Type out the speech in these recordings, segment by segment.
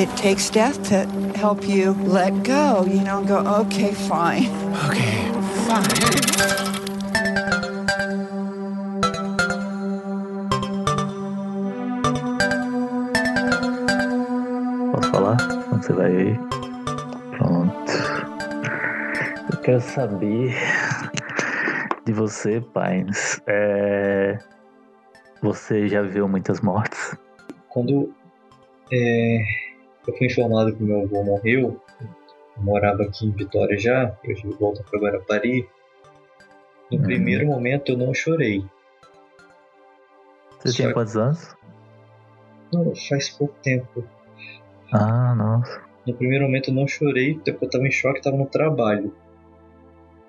it takes death to help you let go, you know, and go, okay, fine. Okay, fine. Posso falar? Você vai aí? Pronto. Eu quero saber de você, Pines. É... Você já viu muitas mortes? Quando é, eu fui informado que meu avô morreu, eu morava aqui em Vitória já, eu de volta para Guarapari. No Uhum. primeiro momento eu não chorei. Você Só- tinha quantos anos? Não, faz pouco tempo. Ah, nossa. No primeiro momento eu não chorei, porque eu estava em choque, estava no trabalho.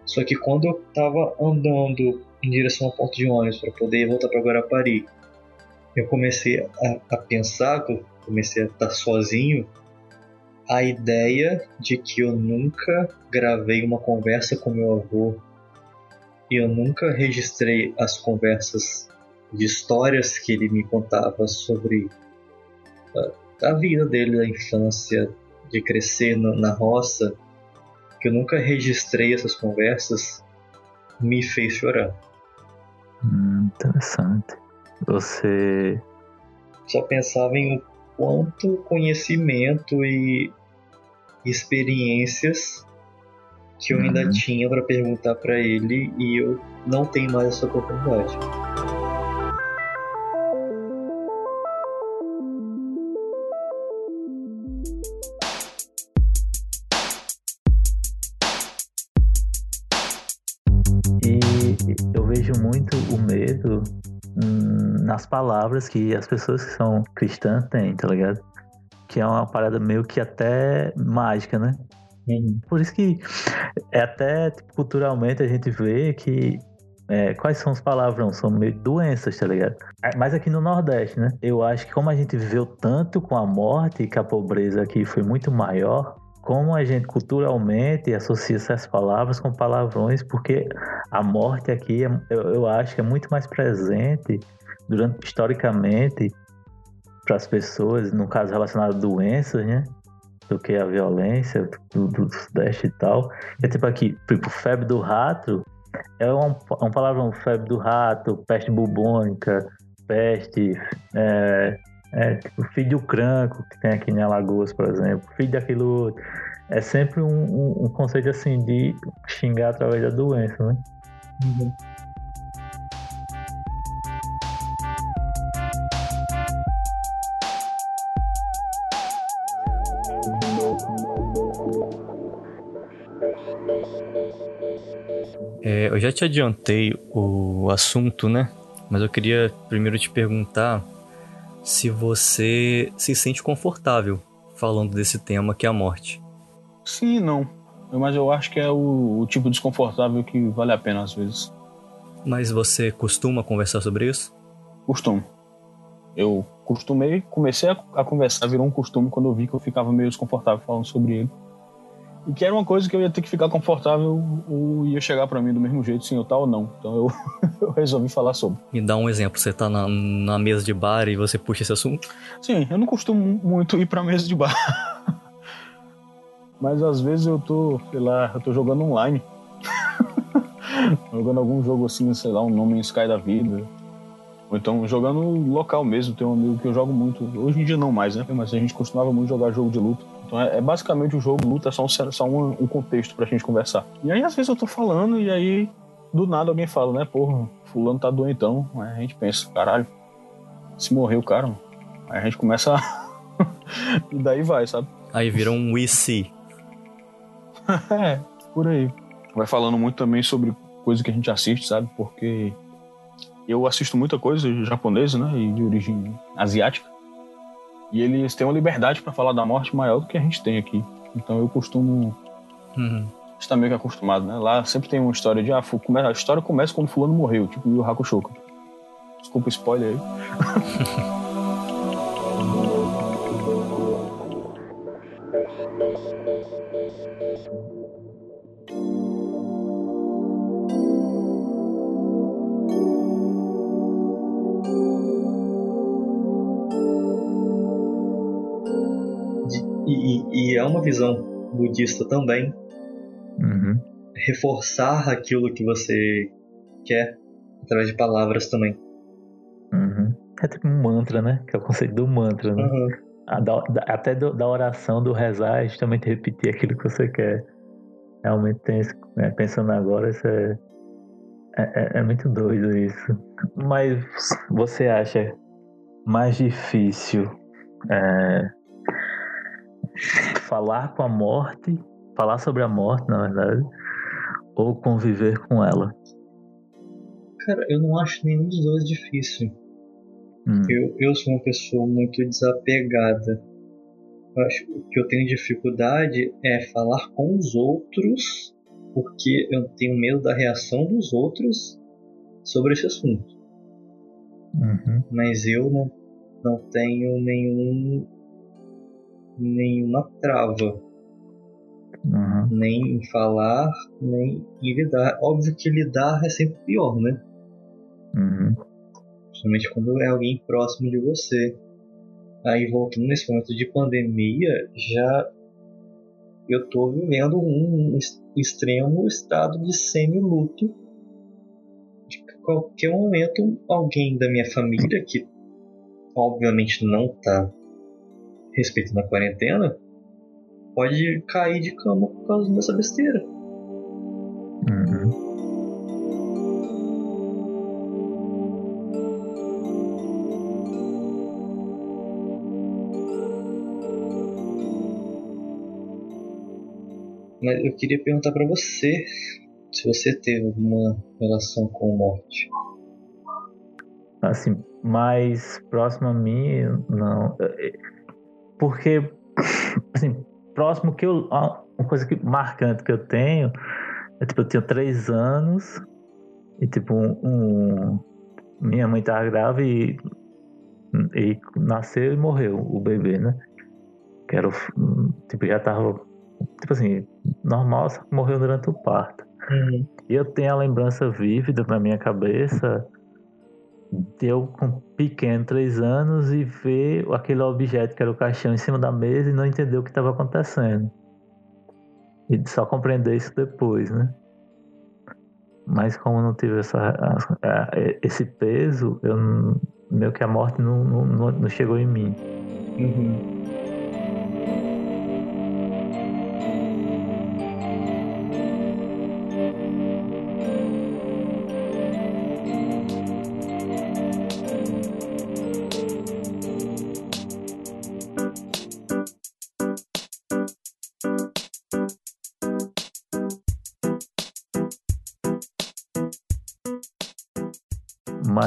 Só que quando eu estava andando em direção ao ponto de ônibus para poder voltar para Guarapari, eu comecei a, a pensar, que eu comecei a estar sozinho, a ideia de que eu nunca gravei uma conversa com meu avô e eu nunca registrei as conversas de histórias que ele me contava sobre a, a vida dele, da infância, de crescer na, roça, que eu nunca registrei essas conversas, me fez chorar. Hum, interessante. Você. Só pensava em o quanto conhecimento e experiências que eu ainda Uhum. tinha para perguntar para ele e eu não tenho mais essa oportunidade. Palavras que as pessoas que são cristãs têm, tá ligado? Que é uma parada meio que até mágica, né? Uhum. Por isso que é até tipo, culturalmente a gente vê que é, quais são os palavrões? São meio doenças, tá ligado? É, Mas aqui no Nordeste, né? Eu acho que como a gente viveu tanto com a morte e que a pobreza aqui foi muito maior, como a gente culturalmente associa essas palavras com palavrões, porque a morte aqui, é- eu, eu acho que é muito mais presente durante historicamente para as pessoas, no caso relacionado a doenças, né? Do que a violência do, do Sudeste e tal. É tipo aqui, tipo, febre do rato é um, um palavrão, febre do rato, peste bubônica, peste, é, é, tipo, filho do cranco, que tem aqui em Alagoas, por exemplo, filho daquilo outro. É sempre um, um, um conceito assim de xingar através da doença, né? É, eu já te adiantei o assunto, né? Mas eu queria primeiro te perguntar se você se sente confortável falando desse tema que é a morte. Sim e não. Mas eu acho que é o, o tipo desconfortável que vale a pena às vezes. Mas você costuma conversar sobre isso? Costume. Eu costumei, comecei a, a conversar, virou um costume quando eu vi que eu ficava meio desconfortável falando sobre ele. E que era uma coisa que eu ia ter que ficar confortável ou ia chegar pra mim do mesmo jeito, sim ou tal ou não. Então eu, eu resolvi falar sobre. Me dá um exemplo. Você tá na, na mesa de bar e você puxa esse assunto? Sim, eu não costumo muito ir pra mesa de bar. Mas às vezes eu tô, sei lá, eu tô jogando online. jogando algum jogo assim, sei lá, um nome em Sky da vida. Ou então jogando local mesmo, tem um amigo que eu jogo muito. Hoje em dia não mais, né? Mas a gente costumava muito jogar jogo de luta. Então é, é basicamente o jogo de luta, é só, um, só um, um contexto pra gente conversar. E aí às vezes eu tô falando e aí do nada alguém fala, né? Porra, fulano tá doentão. Aí a gente pensa, caralho, se morreu o cara, mano. Aí a gente começa a... e daí vai, sabe? Aí vira um we see. é, por aí. Vai falando muito também sobre coisa que a gente assiste, sabe? Porque eu assisto muita coisa japonesa, né? E de origem asiática. E eles têm uma liberdade pra falar da morte maior do que a gente tem aqui. Então eu costumo Uhum. estar meio que acostumado, né? Lá sempre tem uma história de, ah, a história começa quando fulano morreu, tipo o Hakusho. Desculpa o spoiler aí. E, e é uma visão budista também. Uhum. Reforçar aquilo que você quer através de palavras também. Uhum. É tipo um mantra, né? Que é o conceito do mantra, né? Uhum. A da- até do- da oração, do rezar, é justamente repetir aquilo que você quer. Realmente tem esse, né, pensando agora, isso é, é, é- é muito doido isso. Mas você acha mais difícil é, falar com a morte, falar sobre a morte, na verdade, ou conviver com ela? Cara, eu não acho nenhum dos dois difícil. Hum, Eu, eu sou uma pessoa muito desapegada. Eu acho que o que eu tenho dificuldade é falar com os outros, porque eu tenho medo da reação dos outros sobre esse assunto. uhum, Mas eu não, não tenho nenhum nenhuma trava, uhum, nem em falar, nem em lidar. Óbvio que lidar é sempre pior, né? uhum, Principalmente quando é alguém próximo de você. Aí voltando nesse momento de pandemia, já eu tô vivendo um extremo estado de semi-luto. De que qualquer momento, alguém da minha família, que obviamente não tá respeitando a quarentena, pode cair de cama por causa dessa besteira. uhum. Mas eu queria perguntar pra você se você teve alguma relação com morte. Assim, mais próximo a mim, não. Porque, assim, próximo que eu. Uma coisa que, marcante que eu tenho é tipo, eu tinha três anos e tipo, um. um- minha mãe tava grávida e, e nasceu e morreu o bebê, né? Que era o. Tipo, já tava. Tipo assim, normal, só que morreu durante o parto. Uhum. E eu tenho a lembrança vívida na minha cabeça eu com pequeno, três anos, e ver aquele objeto que era o caixão em cima da mesa e não entender o que estava acontecendo. E só compreender isso depois, né? Mas como não tive essa, esse peso, eu meio que a morte não, não- não chegou em mim. Uhum.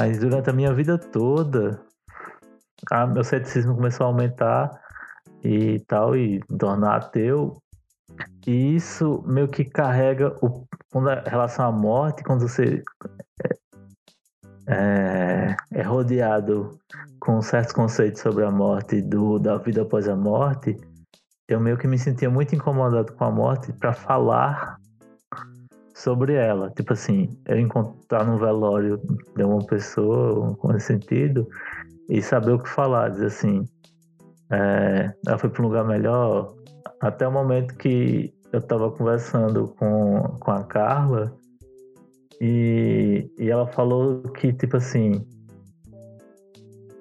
Mas durante a minha vida toda, a, meu ceticismo começou a aumentar e tal, e tornar ateu. E isso meio que carrega o, quando a relação à morte, quando você é, é rodeado com certos conceitos sobre a morte do, da vida após a morte, eu meio que me sentia muito incomodado com a morte para falar sobre ela. Tipo assim, eu encontrar no velório de uma pessoa com esse sentido e saber o que falar, dizer assim, é, ela foi para um lugar melhor. Até o momento que eu estava conversando com, com a Carla e, e ela falou que, tipo assim,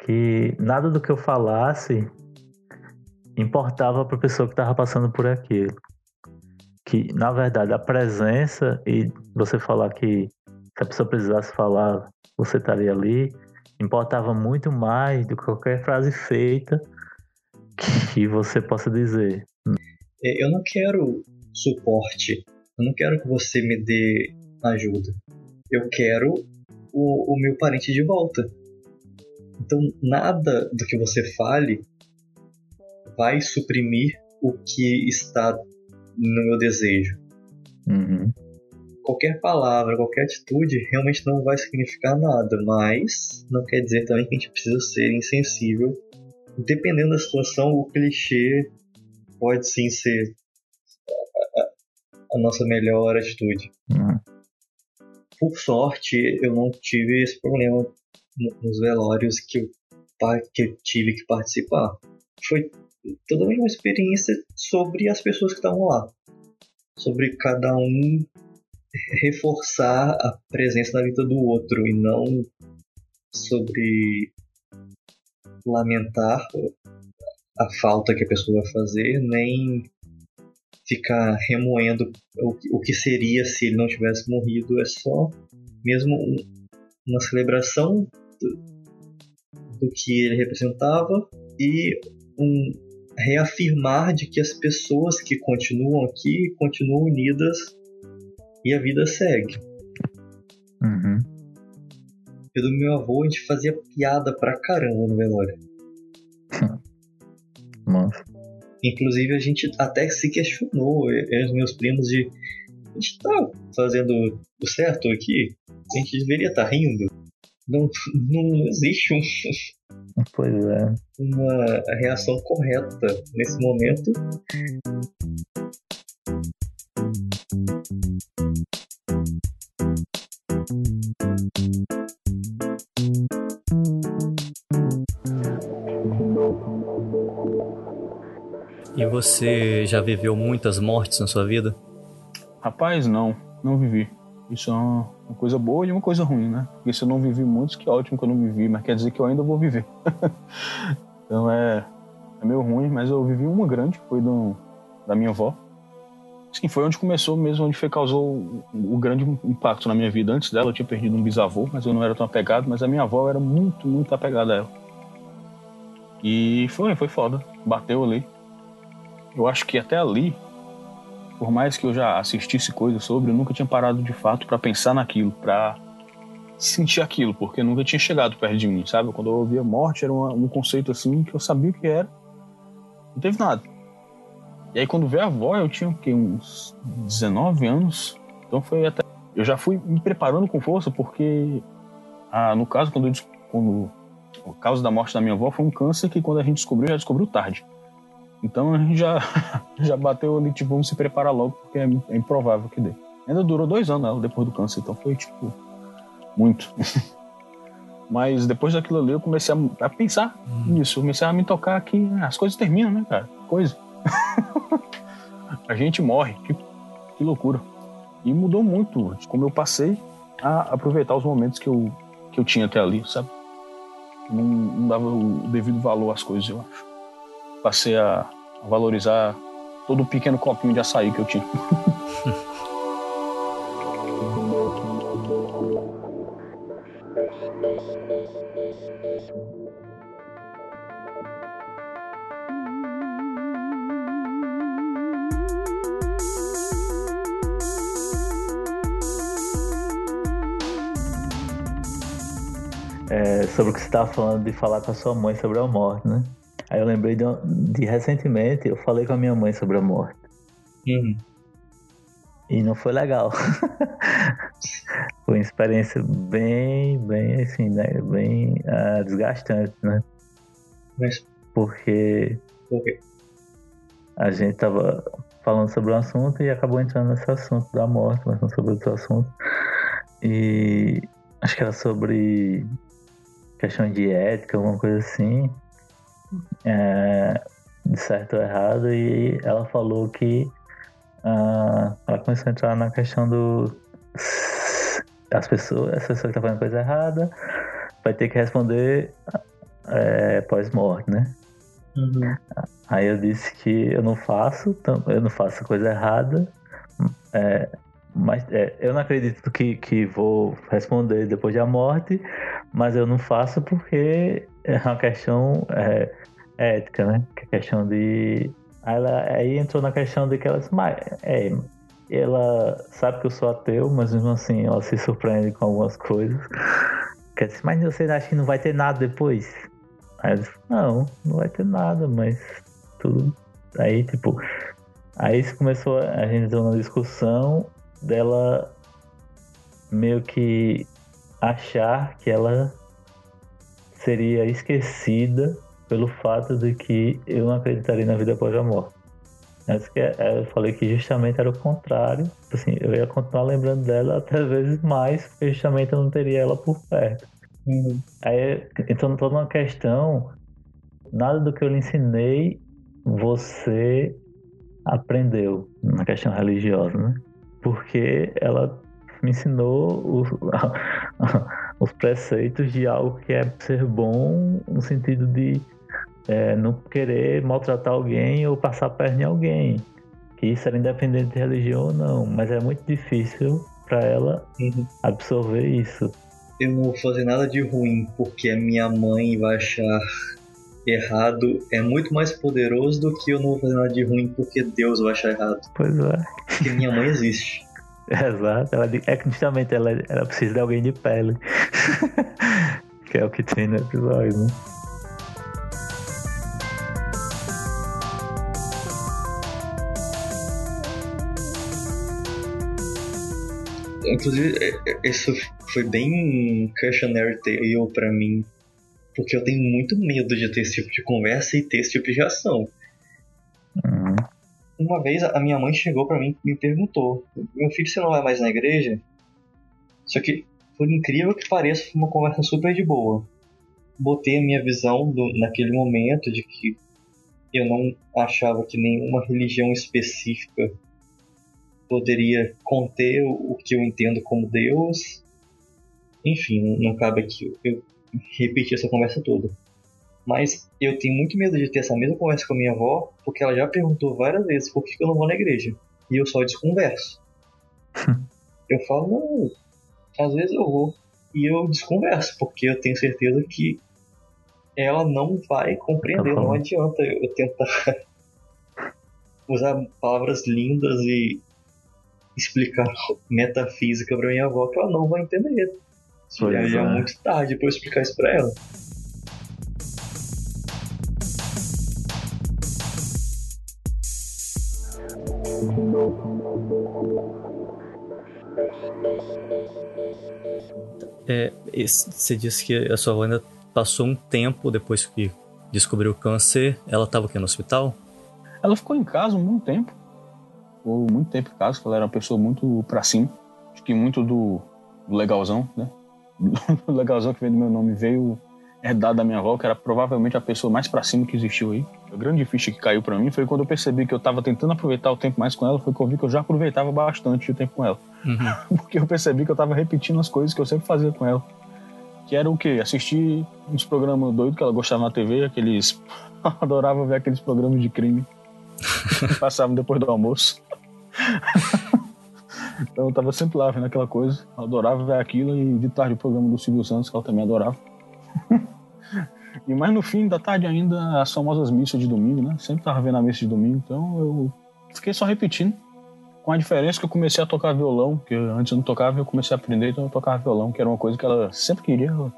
que nada do que eu falasse importava para a pessoa que estava passando por aquilo. Que, na verdade, a presença e você falar que se a pessoa precisasse falar, você estaria ali, importava muito mais do que qualquer frase feita que você possa dizer. É, Eu não quero suporte. Eu não quero que você me dê ajuda. Eu quero o, o meu parente de volta. Então, nada do que você fale vai suprimir o que está no meu desejo. Uhum. Qualquer palavra, qualquer atitude realmente não vai significar nada, mas não quer dizer também que a gente precisa ser insensível. Dependendo da situação, o clichê pode sim ser a, nossa melhor atitude. Uhum. Por sorte, eu não tive esse problema no- nos velórios que eu, que eu tive que participar. Foi totalmente uma experiência sobre as pessoas que estavam lá. Sobre cada um reforçar a presença na vida do outro e não sobre lamentar a falta que a pessoa vai fazer, nem ficar remoendo o, que seria se ele não tivesse morrido. É só mesmo um, uma celebração do que ele representava e um reafirmar de que as pessoas que continuam aqui continuam unidas e a vida segue. Uhum. Do meu avô a gente fazia piada pra caramba no velório. Nossa. Inclusive a gente até se questionou, eu e os meus primos, de a gente tá fazendo o certo aqui? A gente deveria estar tá rindo? Não, não existe um, Pois é. uma reação correta nesse momento. E você já viveu muitas mortes na sua vida? Rapaz, não, não vivi. Isso é uma, uma coisa boa e uma coisa ruim, né? Porque se eu não vivi muitos, que ótimo que eu não vivi, mas quer dizer que eu ainda vou viver. então é, é meio ruim, mas eu vivi uma grande, foi do, da minha avó. Sim, foi onde começou mesmo, onde foi, causou o, o grande impacto na minha vida. Antes dela eu tinha perdido um bisavô, mas eu não era tão apegado, mas a minha avó era muito, muito apegada a ela. E foi, foi foda. Bateu ali. Eu acho que até ali por mais que eu já assistisse coisas sobre, eu nunca tinha parado de fato para pensar naquilo, para sentir aquilo, porque nunca tinha chegado perto de mim, sabe? Quando eu ouvia morte, era uma, um conceito assim que eu sabia o que era, não teve nada. E aí quando veio a avó, eu tinha que, uns 19 anos, então foi até. Eu já fui me preparando com força, porque ah, no caso, quando, eu, quando o causa da morte da minha avó foi um câncer que quando a gente descobriu, já descobriu tarde. Então a gente já, já bateu ali, tipo, vamos se preparar logo, porque é, é improvável que dê. Ainda durou dois anos ela depois do câncer, então foi, tipo, muito. Mas depois daquilo ali eu comecei a, a pensar hum. nisso. Eu comecei a me tocar que ah, as coisas terminam, né, cara? Coisa. a gente morre. Que, que loucura. E mudou muito como eu passei a aproveitar os momentos que eu, que eu tinha até ali, sabe? Não, não dava o devido valor às coisas, eu acho passei a valorizar todo o pequeno copinho de açaí que eu tinha. É, sobre o que você estava falando de falar com a sua mãe sobre a morte, né? Aí eu lembrei de, de recentemente, eu falei com a minha mãe sobre a morte. Uhum. E não foi legal. foi uma experiência bem, bem assim, né? Bem uh, desgastante, né? Mas... Porque Por quê? a gente tava falando sobre um assunto e acabou entrando nesse assunto da morte, mas sobre outro assunto. E acho que era sobre questão de ética, alguma coisa assim é, de certo ou errado, e ela falou que uh, ela começou a entrar na questão do. As pessoas, essa pessoa que tá fazendo coisa errada vai ter que responder é, pós-morte, né? Uhum. Aí eu disse que eu não faço, eu não faço coisa errada, é, mas é, eu não acredito que, que vou responder depois da morte, mas eu não faço porque é uma questão é, ética, né? Que é questão de. Ela, aí entrou na questão de que ela disse, mas, é, ela sabe que eu sou ateu, mas mesmo assim ela se surpreende com algumas coisas. Quer dizer, mas você acha que não vai ter nada depois? Aí disse, não, não vai ter nada, mas tudo. Aí, tipo, aí começou, a gente entrou na discussão dela meio que achar que ela seria esquecida pelo fato de que eu não acreditaria na vida após a morte. Mas que é, eu falei que justamente era o contrário. Assim, eu ia continuar lembrando dela até vezes mais, porque justamente eu não teria ela por perto. Uhum. Aí, então, toda uma questão, nada do que eu lhe ensinei você aprendeu na questão religiosa, né? Porque ela me ensinou os, os preceitos de algo que é ser bom no sentido de é, não querer maltratar alguém ou passar perna em alguém. Que isso era independente de religião ou não, mas é muito difícil para ela absorver isso. Eu não vou fazer nada de ruim porque a minha mãe vai achar errado. É muito mais poderoso do que eu não vou fazer nada de ruim porque Deus vai achar errado. Pois é. Porque minha mãe existe. Exato. Ela, é que justamente ela, ela precisa de alguém de pele. que é o que tem no episódio, né? Inclusive, é- é- isso foi bem cautionary tale pra mim. Porque eu tenho muito medo de ter esse tipo de conversa e ter esse tipo de reação. Uma vez a minha mãe chegou pra mim e me perguntou: Meu filho, você não vai mais na igreja? Só que, por incrível que pareça, foi uma conversa super de boa. Botei a minha visão do, naquele momento de que eu não achava que nenhuma religião específica poderia conter o, que eu entendo como Deus. Enfim, não cabe aqui eu repetir essa conversa toda. Mas eu tenho muito medo de ter essa mesma conversa com a minha avó, porque ela já perguntou várias vezes por que eu não vou na igreja. E eu só desconverso. eu falo, não, às vezes eu vou. E eu desconverso, porque eu tenho certeza que ela não vai compreender. Tá. Não adianta eu tentar usar palavras lindas e explicar metafísica pra minha avó que ela não vai entender. Pois Já, é é. muito tarde eu explicar isso pra ela. É, você disse que a sua avó ainda passou um tempo depois que descobriu o câncer. Ela estava aqui no hospital? Ela ficou em casa um bom tempo. Ficou muito tempo em casa, ela era uma pessoa muito pra cima. Acho que muito do, do legalzão, né? O legalzão que veio do meu nome veio herdado da minha avó, que era provavelmente a pessoa mais pra cima que existiu aí. A grande ficha que caiu pra mim foi quando eu percebi que eu tava tentando aproveitar o tempo mais com ela, foi que eu vi que eu já aproveitava bastante o tempo com ela. Uhum. Porque eu percebi que eu tava repetindo as coisas que eu sempre fazia com ela. Que era o quê? Assistir uns programas doidos que ela gostava na TV, aqueles. Adorava ver aqueles programas de crime que passavam depois do almoço. então eu tava sempre lá vendo aquela coisa. Adorava ver aquilo e de tarde o programa do Silvio Santos, que ela também adorava. E mais no fim da tarde ainda as famosas missas de domingo, né? Sempre tava vendo a missa de domingo, então eu fiquei só repetindo. Com a diferença que eu comecei a tocar violão, que antes eu não tocava, eu comecei a aprender, então eu tocava violão, que era uma coisa que ela sempre queria. Ela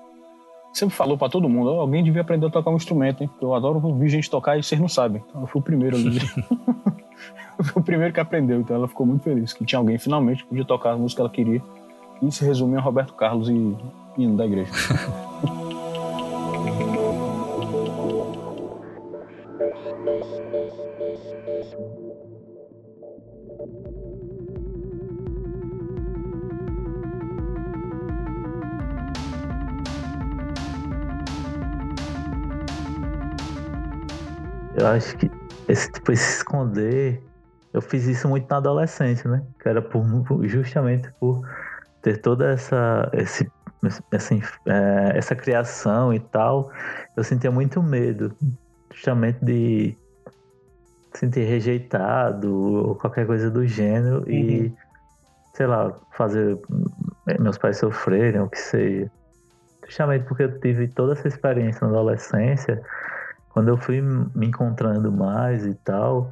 sempre falou pra todo mundo, "Ó, alguém devia aprender a tocar um instrumento, hein? Porque eu adoro ouvir gente tocar e vocês não sabem. Então eu fui o primeiro ali. eu fui o primeiro que aprendeu, então ela ficou muito feliz que tinha alguém finalmente que podia tocar a música que ela queria. E se resumia a Roberto Carlos e hino da igreja. Eu acho que esse tipo esse esconder, eu fiz isso muito na adolescência, né? Que era por, justamente por ter toda essa esse, essa, é, essa criação e tal, eu sentia muito medo, justamente de sentir rejeitado ou qualquer coisa do gênero e sei lá, fazer meus pais sofrerem, o que seja. Justamente porque eu tive toda essa experiência na adolescência, quando eu fui me encontrando mais e tal,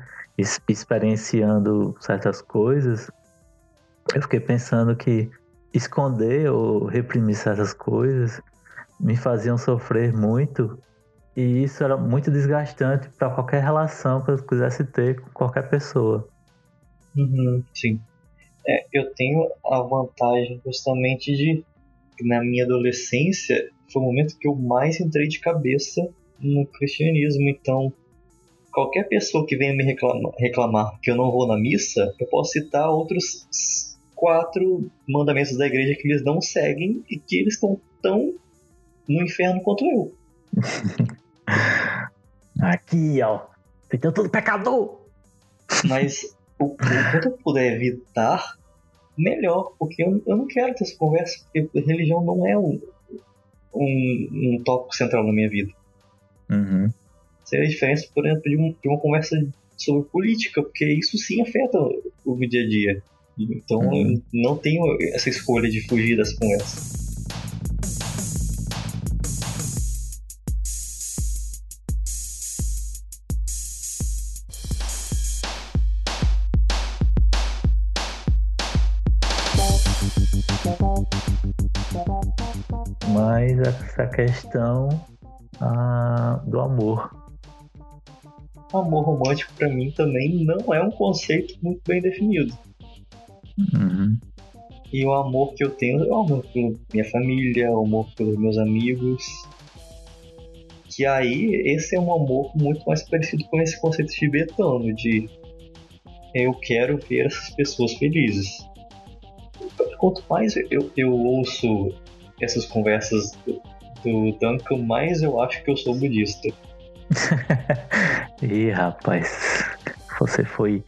experienciando certas coisas, eu fiquei pensando que esconder ou reprimir certas coisas me faziam sofrer muito e isso era muito desgastante para qualquer relação que eu quisesse ter com qualquer pessoa. Uhum, sim. É, eu tenho a vantagem justamente de na minha adolescência foi o momento que eu mais entrei de cabeça no cristianismo, então qualquer pessoa que venha me reclama- reclamar que eu não vou na missa, eu posso citar outros quatro mandamentos da igreja que eles não seguem e que eles estão tão no inferno quanto eu. Aqui, ó. Então todo pecador! Mas o, o quanto eu puder evitar, melhor, porque eu, eu não quero ter essa conversa, porque religião não é um, um, um tópico central na minha vida. Uhum. Seria a diferença, por exemplo, de, um, de uma conversa sobre política, porque isso sim afeta o dia a dia. Então Uhum. não tenho essa escolha de fugir dessa conversa. Mas essa questão ah, do amor. O amor romântico pra mim também não é um conceito muito bem definido. Uhum. E o amor que eu tenho é o amor pela minha família, o amor pelos meus amigos. Que aí, esse é um amor muito mais parecido com esse conceito tibetano de eu quero ver essas pessoas felizes. Quanto mais eu, eu ouço essas conversas do, Duncan, mais eu acho que eu sou budista. Ih, rapaz, você foi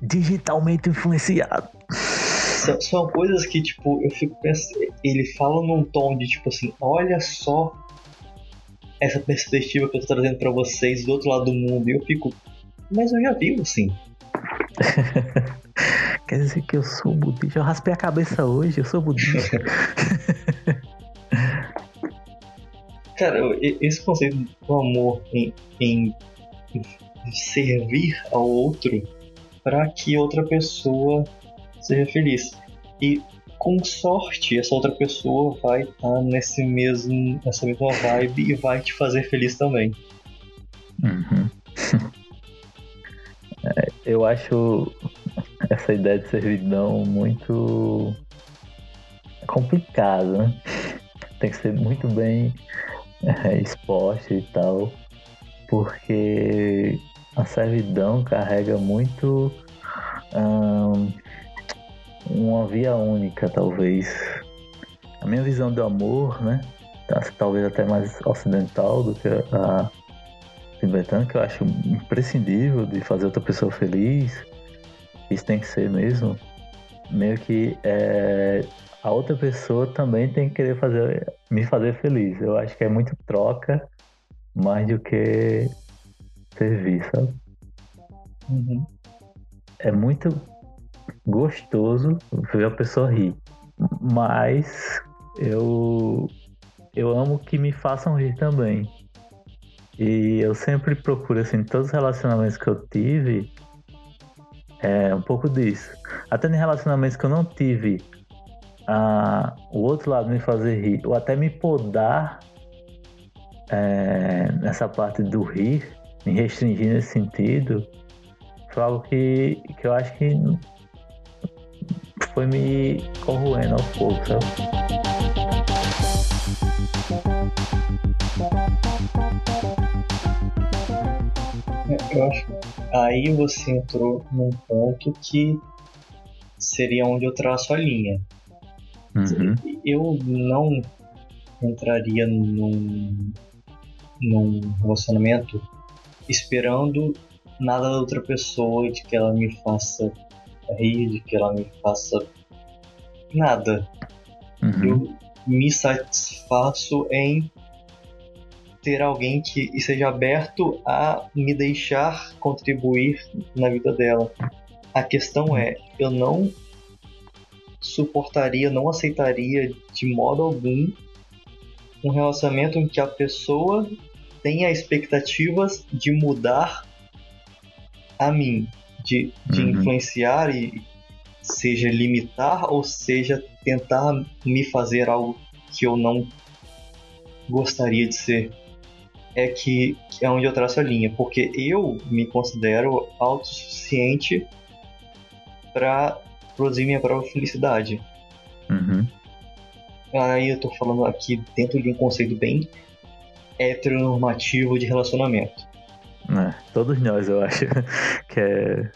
digitalmente influenciado. São, são coisas que, tipo, eu fico pensando. Ele fala num tom de, tipo assim, olha só essa perspectiva que eu tô trazendo pra vocês do outro lado do mundo. E eu fico, mas eu já vivo assim. Quer dizer que eu sou budista? Eu raspei a cabeça hoje, eu sou budista. Cara, esse conceito do amor em, em servir ao outro para que outra pessoa seja feliz. E com sorte, essa outra pessoa vai estar nesse mesmo, nessa mesma vibe e vai te fazer feliz também. Uhum. É, eu acho essa ideia de servidão muito complicada, né? Tem que ser muito bem exposta e tal, porque a servidão carrega muito ahn, uma via única, talvez. A minha visão do amor, né? Talvez até mais ocidental do que a tibetana, que eu acho imprescindível de fazer outra pessoa feliz. Isso tem que ser mesmo. Meio que é, a outra pessoa também tem que querer fazer, me fazer feliz. Eu acho que é muito troca mais do que servir, sabe? É muito gostoso ver a pessoa rir. Mas eu, eu amo que me façam rir também. E eu sempre procuro, assim, todos os relacionamentos que eu tive, é um pouco disso. Até em relacionamentos que eu não tive, o outro lado me fazer rir, ou até me podar é, nessa parte do rir, me restringir nesse sentido, foi algo que, que eu acho que foi me corroendo aos poucos, sabe? Eu acho aí você entrou num ponto que seria onde eu traço a linha. Uhum. Eu não entraria num, num relacionamento esperando nada da outra pessoa, de que ela me faça rir, de que ela me faça nada. Uhum. Eu me satisfaço em ter alguém que esteja aberto a me deixar contribuir na vida dela. A questão é, eu não suportaria, não aceitaria de modo algum um relacionamento em que a pessoa tenha expectativas de mudar a mim, de, de Uhum. influenciar e seja limitar ou seja tentar me fazer algo que eu não gostaria de ser. É que, que é onde eu traço a linha, porque eu me considero autossuficiente para produzir minha própria felicidade. Uhum. Aí eu tô falando aqui dentro de um conceito bem heteronormativo de relacionamento. É, todos nós, eu acho que é.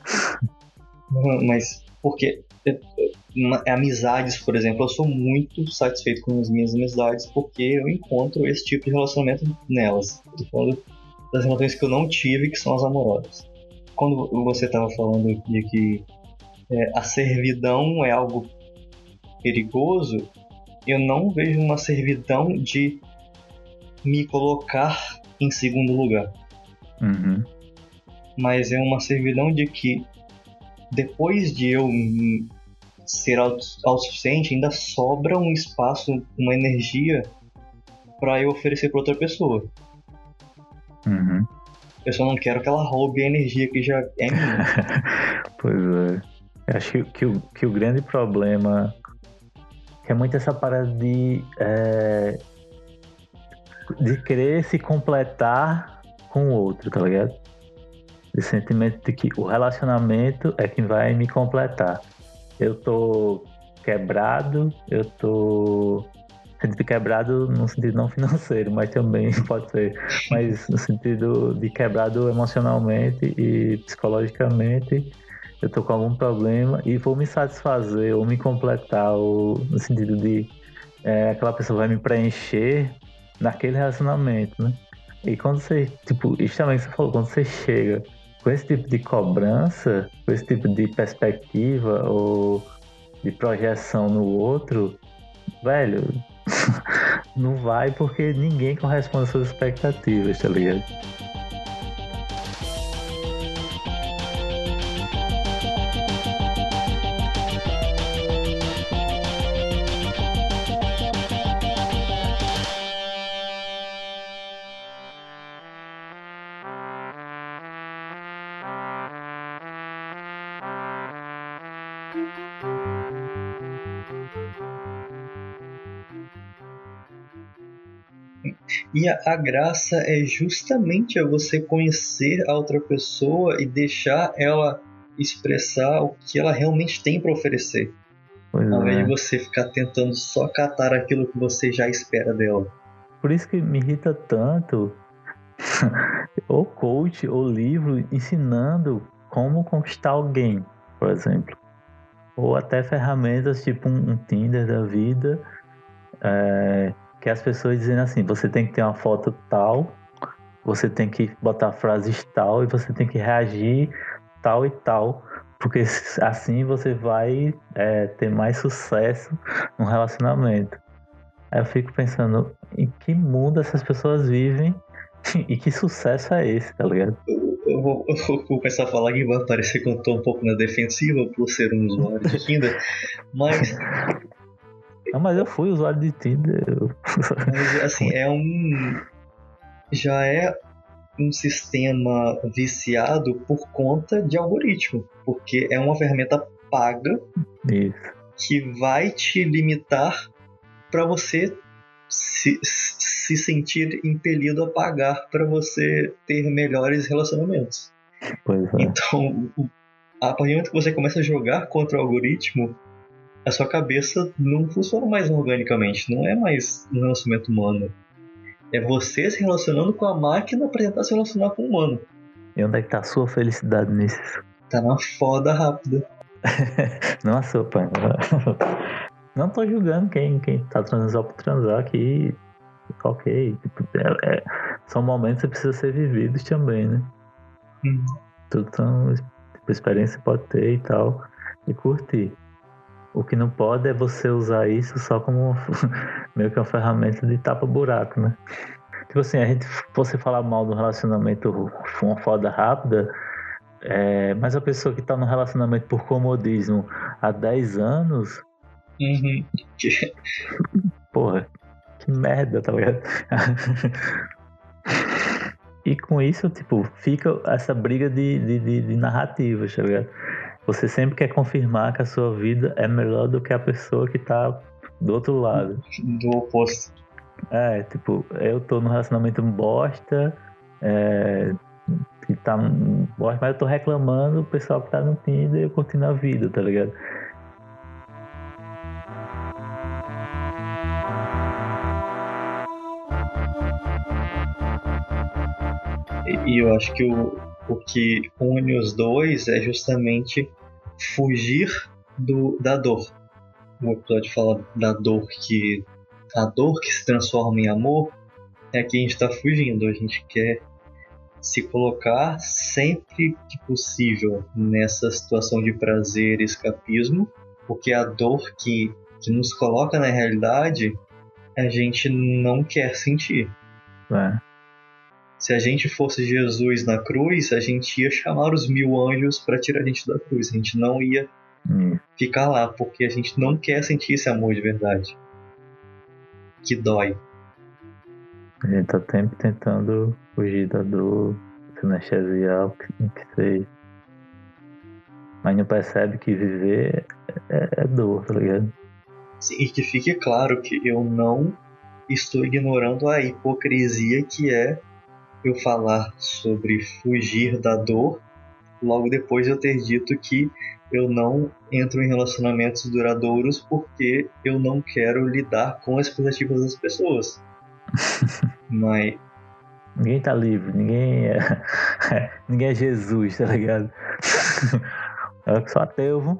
Uhum, Mas porque amizades, por exemplo, eu sou muito satisfeito com as minhas amizades porque eu encontro esse tipo de relacionamento nelas. Eu tô falando das relações que eu não tive, que são as amorosas. Quando você estava falando de que é, a servidão é algo perigoso, eu não vejo uma servidão de me colocar em segundo lugar. Uhum. Mas é uma servidão de que depois de eu ser autossuficiente, ainda sobra um espaço, uma energia para eu oferecer para outra pessoa. Uhum. Eu só não quero que ela roube a energia que já é minha. pois é. Acho que, que, o, que o grande problema é muito essa parada de, é, de querer se completar com o outro, tá ligado? Esse sentimento de que o relacionamento é quem vai me completar. Eu tô quebrado, eu tô sentido quebrado no sentido não financeiro, mas também pode ser, mas no sentido de quebrado emocionalmente e psicologicamente, eu tô com algum problema e vou me satisfazer ou me completar, ou no sentido de é, aquela pessoa vai me preencher naquele relacionamento, né? E quando você, tipo, isso também que você falou, quando você chega com esse tipo de cobrança, com esse tipo de perspectiva ou de projeção no outro, velho, não vai porque ninguém corresponde às suas expectativas, tá ligado? E a, a, graça é justamente a você conhecer a outra pessoa e deixar ela expressar o que ela realmente tem para oferecer. Pois ao invés é. de você ficar tentando só catar aquilo que você já espera dela. Por isso que me irrita tanto o coach ou livro ensinando como conquistar alguém, por exemplo. Ou até ferramentas tipo um, um Tinder da vida. É, que as pessoas dizem assim, você tem que ter uma foto tal, você tem que botar frases tal e você tem que reagir tal e tal, porque assim você vai é, ter mais sucesso no relacionamento. Aí eu fico pensando em que mundo essas pessoas vivem e que sucesso é esse, tá ligado? Eu vou, eu vou começar a falar que vai parecer que eu tô um pouco na defensiva por ser um usuário de Tinder, mas não, mas eu fui usuário de Tinder. Mas, assim, é um. Já é um sistema viciado por conta de algoritmo. Porque é uma ferramenta paga Isso. que vai te limitar para você se, se sentir impelido a pagar para você ter melhores relacionamentos. É. Então, a partir do momento que você começa a jogar contra o algoritmo, a sua cabeça não funciona mais organicamente, não é mais um relacionamento humano. É você se relacionando com a máquina para tentar se relacionar com o humano. E onde é que tá a sua felicidade nisso? Tá na foda rápida. não a sua, pai. Não tô julgando quem, quem tá transando só por transar aqui. Ok. Tipo, é, é, são momentos que precisam ser vividos também, né? Hum. Tudo são tipo, experiência pode ter e tal. E curtir. O que não pode é você usar isso só como meio que uma ferramenta de tapa-buraco, né? Tipo assim, a gente, você falar mal do relacionamento uma foda rápida, é, mas a pessoa que tá no relacionamento por comodismo há 10 anos. Uhum. Porra, que merda, tá ligado? e com isso, tipo, fica essa briga de, de, de, de narrativas, tá ligado? Você sempre quer confirmar que a sua vida é melhor do que a pessoa que tá do outro lado. Do oposto. É, tipo, eu tô num relacionamento bosta, é, que tá bosta, mas eu tô reclamando o pessoal que tá no Tinder e eu curtindo a vida, tá ligado? E eu acho que o, o que une os dois é justamente fugir do, da dor. O episódio fala da dor que. A dor que se transforma em amor é que a gente está fugindo. A gente quer se colocar sempre que possível nessa situação de prazer e escapismo, porque a dor que, que nos coloca na realidade a gente não quer sentir. É. Se a gente fosse Jesus na cruz, a gente ia chamar os mil anjos para tirar a gente da cruz. A gente não ia Hum. ficar lá, porque a gente não quer sentir esse amor de verdade. Que dói. A gente tá sempre tentando fugir da dor, se anestesiar, o que, que seja. Mas não percebe que viver é, é dor, tá ligado? Sim, e que fique claro que eu não estou ignorando a hipocrisia que é eu falar sobre fugir da dor logo depois de eu ter dito que eu não entro em relacionamentos duradouros porque eu não quero lidar com as expectativas das pessoas. Mas Ninguém tá livre, ninguém é. ninguém é Jesus, tá ligado? Eu que sou ateu, viu?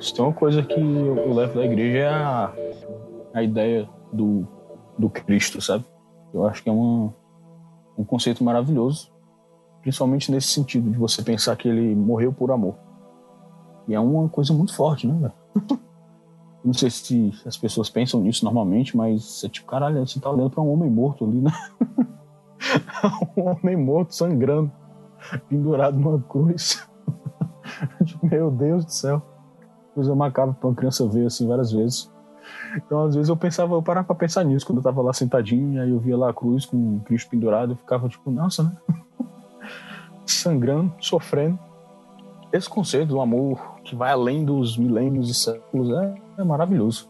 Se tem uma coisa que eu, levo da igreja é a, a ideia do, do Cristo, sabe? Eu acho que é uma, um conceito maravilhoso, principalmente nesse sentido de você pensar que ele morreu por amor. E é uma coisa muito forte, né, velho? Não sei se as pessoas pensam nisso normalmente, mas é tipo, caralho, você tá olhando pra um homem morto ali, né? um homem morto sangrando, pendurado numa cruz. Meu Deus do céu. Coisa macabra pra uma criança ver assim várias vezes. Então, às vezes, eu pensava, eu parava pra pensar nisso quando eu tava lá sentadinho, aí eu via lá a cruz com o Cristo pendurado, eu ficava tipo, nossa, né? Sangrando, sofrendo. Esse conceito do amor que vai além dos milênios e séculos é, é maravilhoso.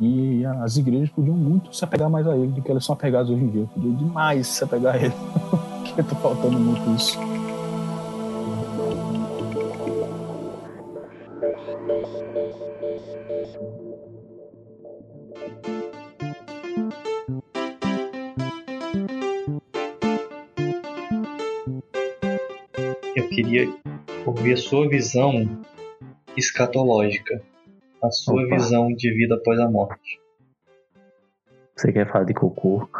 E as igrejas podiam muito se apegar mais a ele do que elas são apegadas hoje em dia. Podiam demais se apegar a ele. Porque tá faltando muito isso. Eu queria ouvir a sua visão escatológica, a sua Opa. visão de vida após a morte. Você quer falar de cocô?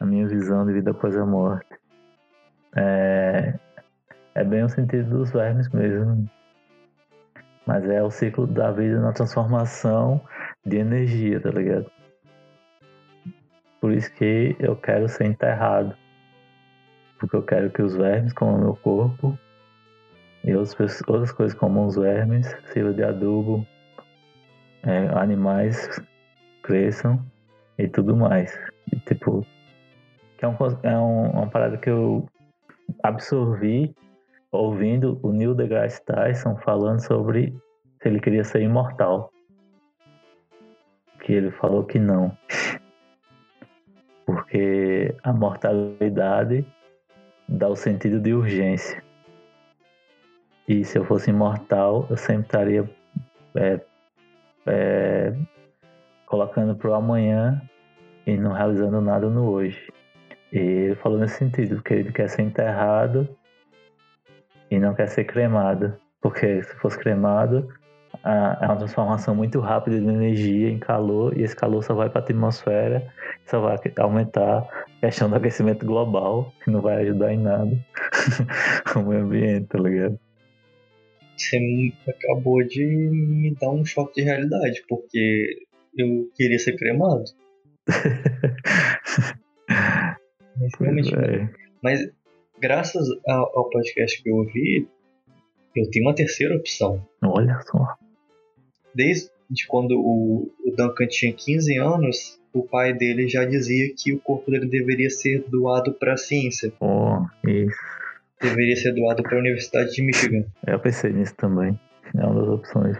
a minha visão de vida após a morte. É, é bem o sentido dos vermes mesmo. Mas é o ciclo da vida na transformação de energia, tá ligado? Por isso que eu quero ser enterrado. Porque eu quero que os vermes comam meu corpo e outras, outras coisas como os vermes sirvam de adubo é, animais cresçam e tudo mais. E, tipo, é, um, é um- uma parada que eu absorvi ouvindo o Neil deGrasse Tyson falando sobre se ele queria ser imortal. Que ele falou que não. Porque a mortalidade dá o sentido de urgência. E se eu fosse imortal, eu sempre estaria é, é, colocando pro amanhã e não realizando nada no hoje. E ele falou nesse sentido, que ele quer ser enterrado e não quer ser cremado. Porque se fosse cremado, é uma transformação muito rápida de energia em calor, e esse calor só vai para a atmosfera, só vai aumentar a questão do aquecimento global, que não vai ajudar em nada o meio ambiente, tá ligado? Você acabou de me dar um choque de realidade, porque eu queria ser cremado. Mas, realmente, É. mas graças ao podcast que eu ouvi, eu tenho uma terceira opção. Olha só. Desde quando o, o Duncan tinha 15 anos, o pai dele já dizia que o corpo dele deveria ser doado para a ciência, Pô, isso. deveria ser doado para a Universidade de Michigan. Eu pensei nisso também. É uma das opções.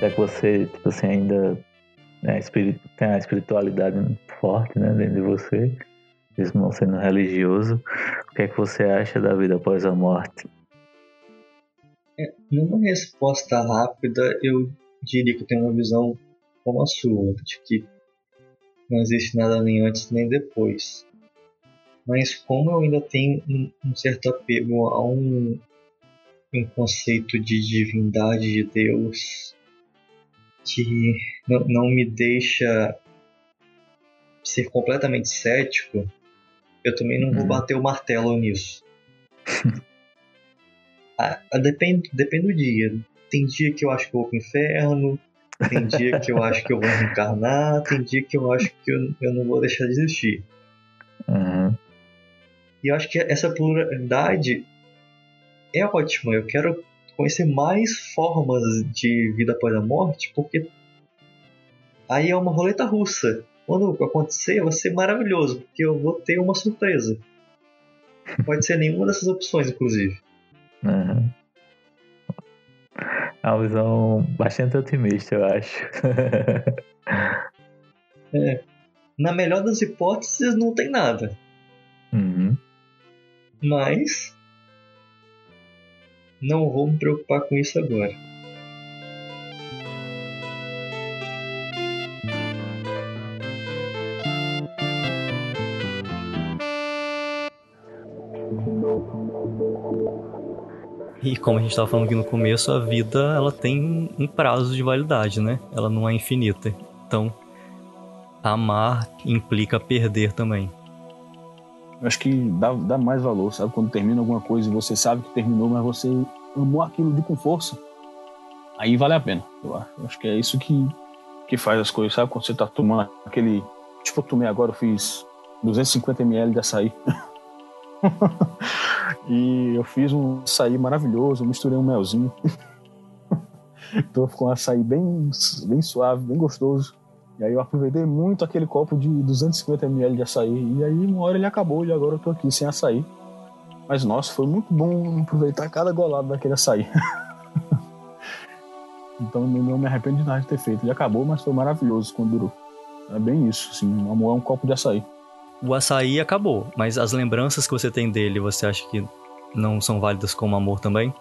Já que você, tipo assim, ainda né, tem a espiritualidade forte né, dentro de você, mesmo não sendo religioso, o que é que você acha da vida após a morte? Numa resposta rápida, eu diria que eu tenho uma visão como a sua, de que não existe nada nem antes nem depois. Mas como eu ainda tenho um, um certo apego a um, um conceito de divindade de Deus que não, não me deixa ser completamente cético, eu também não vou Uhum. bater o martelo nisso. Ah, ah, depende, depende do dia. Tem dia que eu acho que eu vou pro inferno, tem dia que eu acho que eu vou reencarnar, tem dia que eu acho que eu, eu não vou deixar de existir. Uhum. E eu acho que essa pluralidade é ótima. Eu quero conhecer mais formas de vida após a morte, porque aí é uma roleta russa. Quando acontecer, vai ser maravilhoso, porque eu vou ter uma surpresa. Pode ser nenhuma dessas opções, inclusive. Uhum. É uma visão bastante otimista, eu acho. Na melhor das hipóteses, não tem nada. uhum. Mas. Não vou me preocupar com isso agora. E como a gente estava falando aqui no começo, a vida ela tem um prazo de validade, né? Ela não é infinita. Então, amar implica perder também. Eu acho que dá, dá mais valor, sabe? Quando termina alguma coisa e você sabe que terminou, mas você amou aquilo de com força, aí vale a pena. Eu acho, acho que é isso que, que faz as coisas, sabe? Quando você tá tomando aquele. Tipo, eu tomei agora, eu fiz 250ml de açaí. e eu fiz um açaí maravilhoso, misturei um melzinho. então ficou um açaí bem, bem suave, bem gostoso. E aí eu aproveitei muito aquele copo de 250ml de açaí. E aí uma hora ele acabou e agora eu tô aqui sem açaí. Mas nossa, foi muito bom aproveitar cada golado daquele açaí. então não me arrependo de nada de ter feito. Ele acabou, mas foi maravilhoso quando durou. É bem isso, assim, amor é um copo de açaí. O açaí acabou, mas as lembranças que você tem dele, você acha que não são válidas como amor também?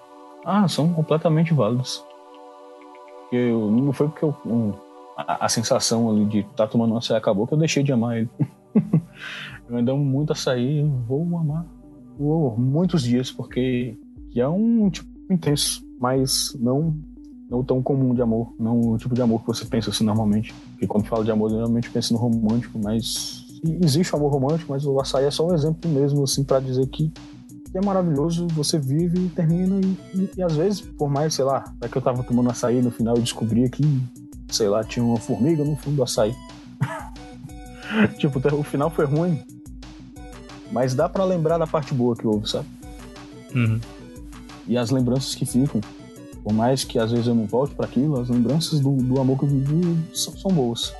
Ah, são completamente. Porque eu, não foi porque eu, um, a, sensação ali de estar tá tomando um açaí acabou que eu deixei de amar ele. eu ainda amo muito açaí, vou amar por muitos dias, porque é um tipo intenso, mas não não tão comum de amor, não o tipo de amor que você pensa assim normalmente. Porque quando fala de amor, eu normalmente penso no romântico, mas existe o amor romântico, mas o açaí é só um exemplo mesmo, assim, para dizer que é maravilhoso, você vive termina, e, e, e, às vezes, por mais, sei lá, é que eu tava tomando açaí no final eu descobri que, sei lá, tinha uma formiga no fundo do açaí. tipo, o final foi ruim, mas dá para lembrar da parte boa que houve, sabe? Uhum. E as lembranças que ficam, por mais que às vezes eu não volte para aquilo, as lembranças do, do amor que eu vivi são, são boas.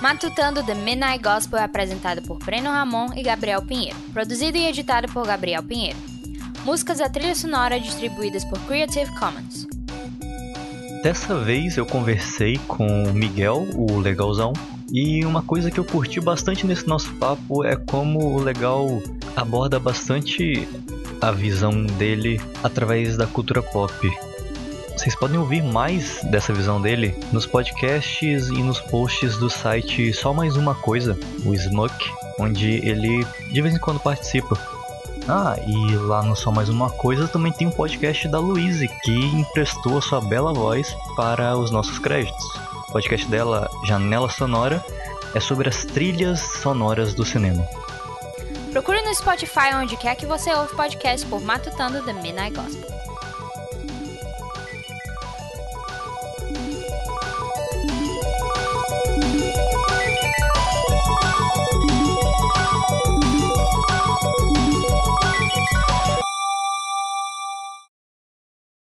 Matutando The Midnight Gospel é apresentado por Breno Ramon e Gabriel Pinheiro, produzido e editado por Gabriel Pinheiro. Músicas da trilha sonora distribuídas por Creative Commons. Dessa vez eu conversei com o Miguel, o legalzão, e uma coisa que eu curti bastante nesse nosso papo é como o legal aborda bastante a visão dele através da cultura pop. Vocês podem ouvir mais dessa visão dele nos podcasts e nos posts do site Só Mais Uma Coisa, o Smuck, onde ele de vez em quando participa. Ah, e lá no Só Mais Uma Coisa também tem um podcast da Louise, que emprestou a sua bela voz para os nossos créditos. O podcast dela, Janela Sonora, é sobre as trilhas sonoras do cinema. Procure no Spotify onde quer que você ouve podcast por Matutando The Midnight Gospel.